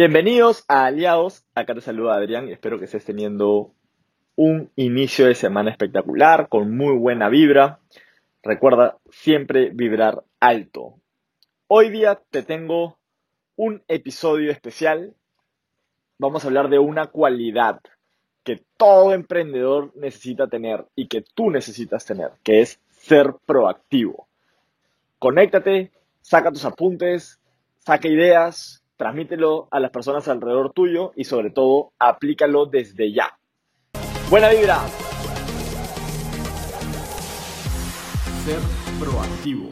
Bienvenidos a Aliados, acá te saluda Adrián y espero que estés teniendo un inicio de semana espectacular, con muy buena vibra. Recuerda siempre vibrar alto. Hoy día te tengo un episodio especial. Vamos a hablar de una cualidad que todo emprendedor necesita tener y que tú necesitas tener, que es ser proactivo. Conéctate, saca tus apuntes, saca ideas, transmítelo a las personas alrededor tuyo y sobre todo aplícalo desde ya. Buena vibra. Ser proactivo.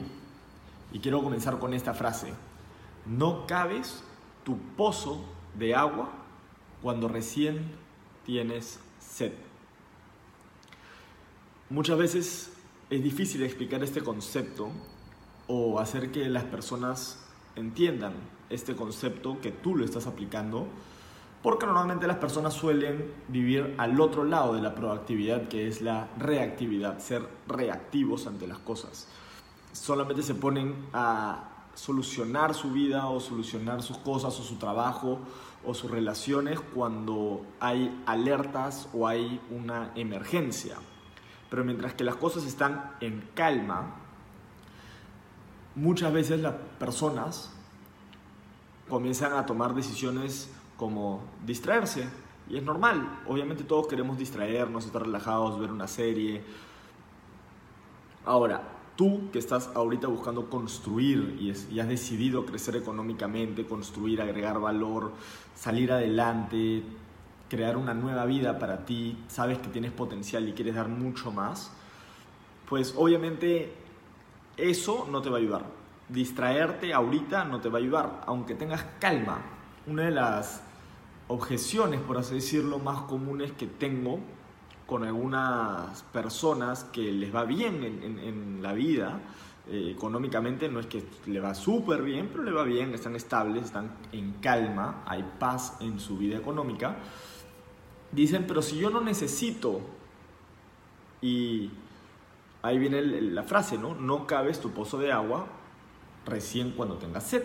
Y quiero comenzar con esta frase. No cabes tu pozo de agua cuando recién tienes sed. Muchas veces es difícil explicar este concepto o hacer que las personas entiendan este concepto que tú lo estás aplicando, porque normalmente las personas suelen vivir al otro lado de la proactividad, que es la reactividad, ser reactivos ante las cosas. Solamente se ponen a solucionar su vida o solucionar sus cosas o su trabajo o sus relaciones cuando hay alertas o hay una emergencia. Pero mientras que las cosas están en calma, muchas veces las personas comienzan a tomar decisiones como distraerse. Y es normal, obviamente todos queremos distraernos, estar relajados, ver una serie. Ahora, tú que estás ahorita buscando construir y, y, has decidido crecer económicamente, construir, agregar valor, salir adelante, crear una nueva vida para ti, sabes que tienes potencial y quieres dar mucho más, pues obviamente eso no te va a ayudar distraerte ahorita no te va a ayudar, aunque tengas calma. Una de las objeciones, por así decirlo, más comunes que tengo con algunas personas que les va bien en, la vida, eh, económicamente no es que le va súper bien, pero le va bien, están estables, están en calma, hay paz en su vida económica. Dicen, pero si yo no necesito, y ahí viene la frase, ¿no? No cabes tu pozo de agua recién cuando tengas sed.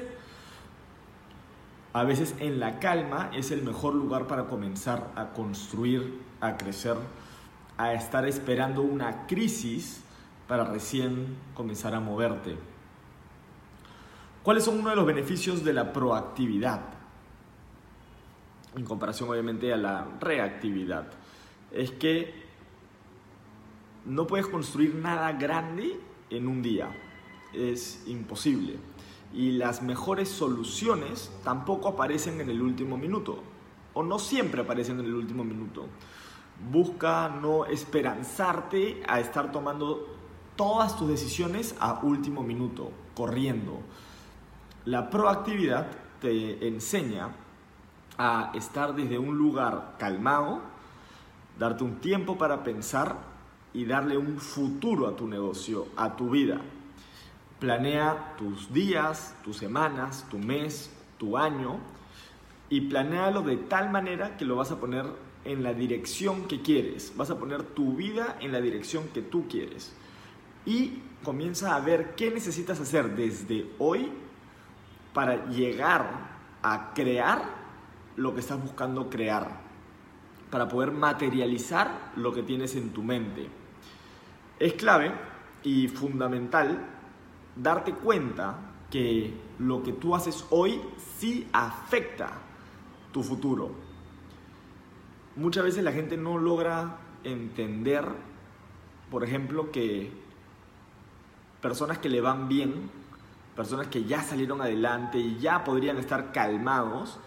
A veces en la calma es el mejor lugar para comenzar a construir, a crecer, a estar esperando una crisis para recién comenzar a moverte. ¿Cuáles son uno de los beneficios de la proactividad? En comparación obviamente a la reactividad. Es que no puedes construir nada grande en un día es imposible. Y las mejores soluciones tampoco aparecen en el último minuto, o no siempre aparecen en el último minuto. Busca no esperanzarte a estar tomando todas tus decisiones a último minuto, corriendo. La proactividad te enseña a estar desde un lugar calmado, darte un tiempo para pensar y darle un futuro a tu negocio, a tu vida. Planea tus días, tus semanas, tu mes, tu año y planéalo de tal manera que lo vas a poner en la dirección que quieres. Vas a poner tu vida en la dirección que tú quieres. Y comienza a ver qué necesitas hacer desde hoy para llegar a crear lo que estás buscando crear. Para poder materializar lo que tienes en tu mente. Es clave y fundamental darte cuenta que lo que tú haces hoy sí afecta tu futuro. Muchas veces la gente no logra entender, por ejemplo, que personas que le van bien, personas que ya salieron adelante y ya podrían estar calmados,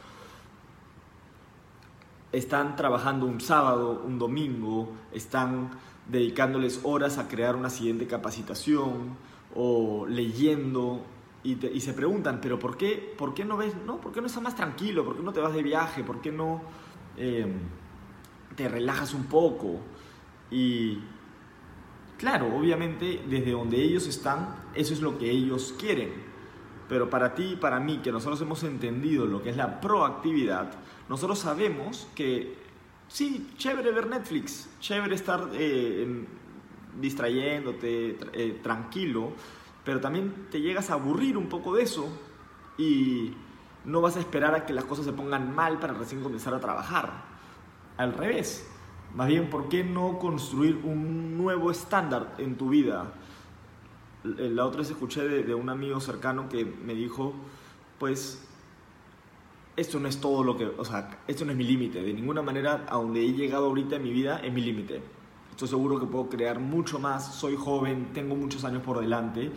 están trabajando un sábado, un domingo, están dedicándoles horas a crear una siguiente capacitación, o leyendo y, se preguntan, pero ¿por qué, ¿por qué no ves, no? ¿Por qué no estás más tranquilo? ¿Por qué no te vas de viaje? ¿Por qué no em, te relajas un poco? Y claro, obviamente desde donde ellos están, eso es lo que ellos quieren. Pero para ti y para mí, que nosotros hemos entendido lo que es la proactividad, nosotros sabemos que sí, chévere ver Netflix, chévere estar eh, distrayéndote, eh, tranquilo, pero también te llegas a aburrir un poco de eso y no vas a esperar a que las cosas se pongan mal para recién comenzar a trabajar. Al revés. Más bien, ¿por qué no construir un nuevo estándar en tu vida? La otra vez escuché de, de un amigo cercano que me dijo, pues, esto no es todo lo que, o sea, esto no es mi límite. De ninguna manera, a donde he llegado ahorita en mi vida es mi límite. Estoy seguro que puedo crear mucho más, soy joven, tengo muchos años por delante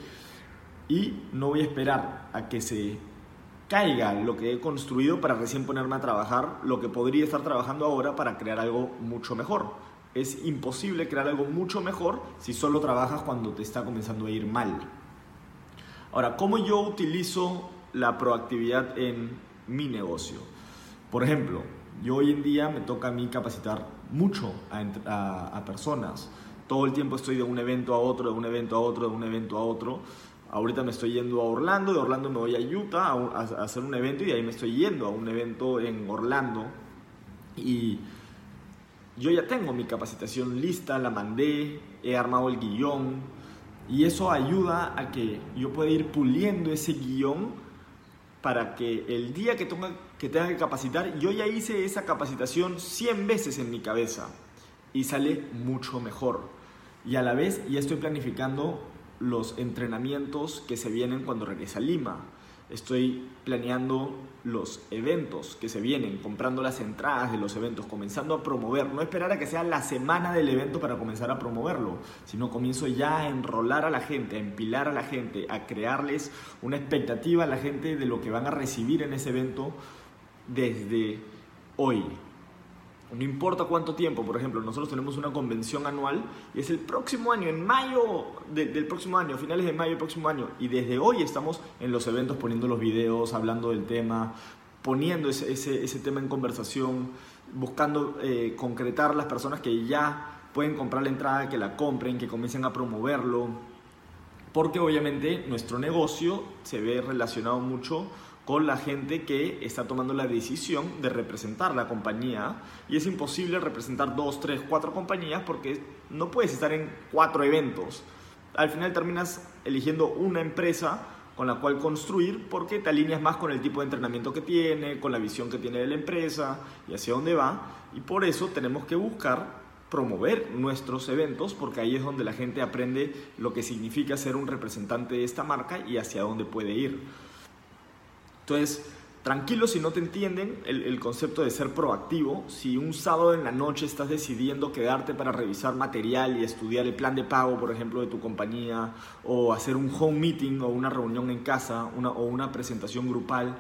y no voy a esperar a que se caiga lo que he construido para recién ponerme a trabajar lo que podría estar trabajando ahora para crear algo mucho mejor. Es imposible crear algo mucho mejor si solo trabajas cuando te está comenzando a ir mal. Ahora, ¿cómo yo utilizo la proactividad en mi negocio? Por ejemplo, yo hoy en día me toca a mí capacitar mucho a, a personas. Todo el tiempo estoy de un evento a otro, de un evento a otro, de un evento a otro Ahorita me estoy yendo a Orlando, de Orlando me voy a Utah a, hacer un evento y de ahí me estoy yendo a un evento en Orlando. Y yo ya tengo mi capacitación lista, la mandé, he armado el guion y eso ayuda a que yo pueda ir puliendo ese guion para que el día que tenga, que tenga que capacitar, yo ya hice esa capacitación 100 veces en mi cabeza y sale mucho mejor. Y a la vez ya estoy planificando los entrenamientos que se vienen cuando regrese a Lima. Estoy planeando los eventos que se vienen, comprando las entradas de los eventos, comenzando a promover. No esperar a que sea la semana del evento para comenzar a promoverlo, sino comienzo ya a enrolar a la gente, a empilar a la gente, a crearles una expectativa a la gente de lo que van a recibir en ese evento desde hoy. No importa cuánto tiempo, por ejemplo, nosotros tenemos una convención anual y es el próximo año, en mayo del próximo año, finales de mayo del próximo año. Y desde hoy estamos en los eventos poniendo los videos, hablando del tema, poniendo ese, tema en conversación, buscando eh, concretar las personas que ya pueden comprar la entrada, que la compren, que comiencen a promoverlo. Porque obviamente nuestro negocio se ve relacionado mucho con la gente que está tomando la decisión de representar la compañía y es imposible representar dos, tres, cuatro compañías porque no puedes estar en cuatro eventos. Al final terminas eligiendo una empresa con la cual construir porque te alineas más con el tipo de entrenamiento que tiene, con la visión que tiene de la empresa y hacia dónde va. Y por eso tenemos que buscar promover nuestros eventos porque ahí es donde la gente aprende lo que significa ser un representante de esta marca y hacia dónde puede ir. Entonces, tranquilo si no te entienden el, concepto de ser proactivo. Si un sábado en la noche estás decidiendo quedarte para revisar material y estudiar el plan de pago, por ejemplo, de tu compañía, o hacer un home meeting o una reunión en casa una, o una presentación grupal,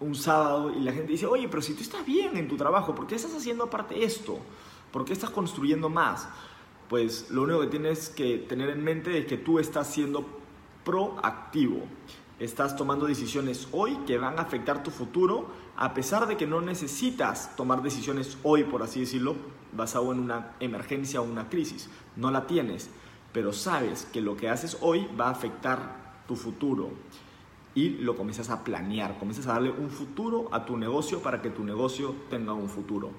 un sábado y la gente dice, oye, pero si tú estás bien en tu trabajo, ¿por qué estás haciendo aparte esto? ¿Por qué estás construyendo más? Pues lo único que tienes que tener en mente es que tú estás siendo proactivo estás tomando decisiones hoy que van a afectar tu futuro, a pesar de que no necesitas tomar decisiones hoy, por así decirlo, basado en una emergencia o una crisis. No la tienes, pero sabes que lo que haces hoy va a afectar tu futuro. Y lo comienzas a planear, comienzas a darle un futuro a tu negocio para que tu negocio tenga un futuro.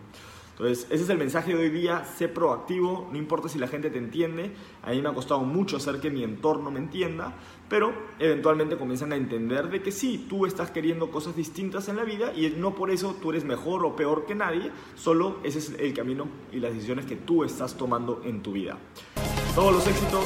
Entonces, ese es el mensaje de hoy día, sé proactivo, no importa si la gente te entiende, a mí me ha costado mucho hacer que mi entorno me entienda, pero eventualmente comienzan a entender de que sí, tú estás queriendo cosas distintas en la vida y no por eso tú eres mejor o peor que nadie, solo ese es el camino y las decisiones que tú estás tomando en tu vida. Todos los éxitos,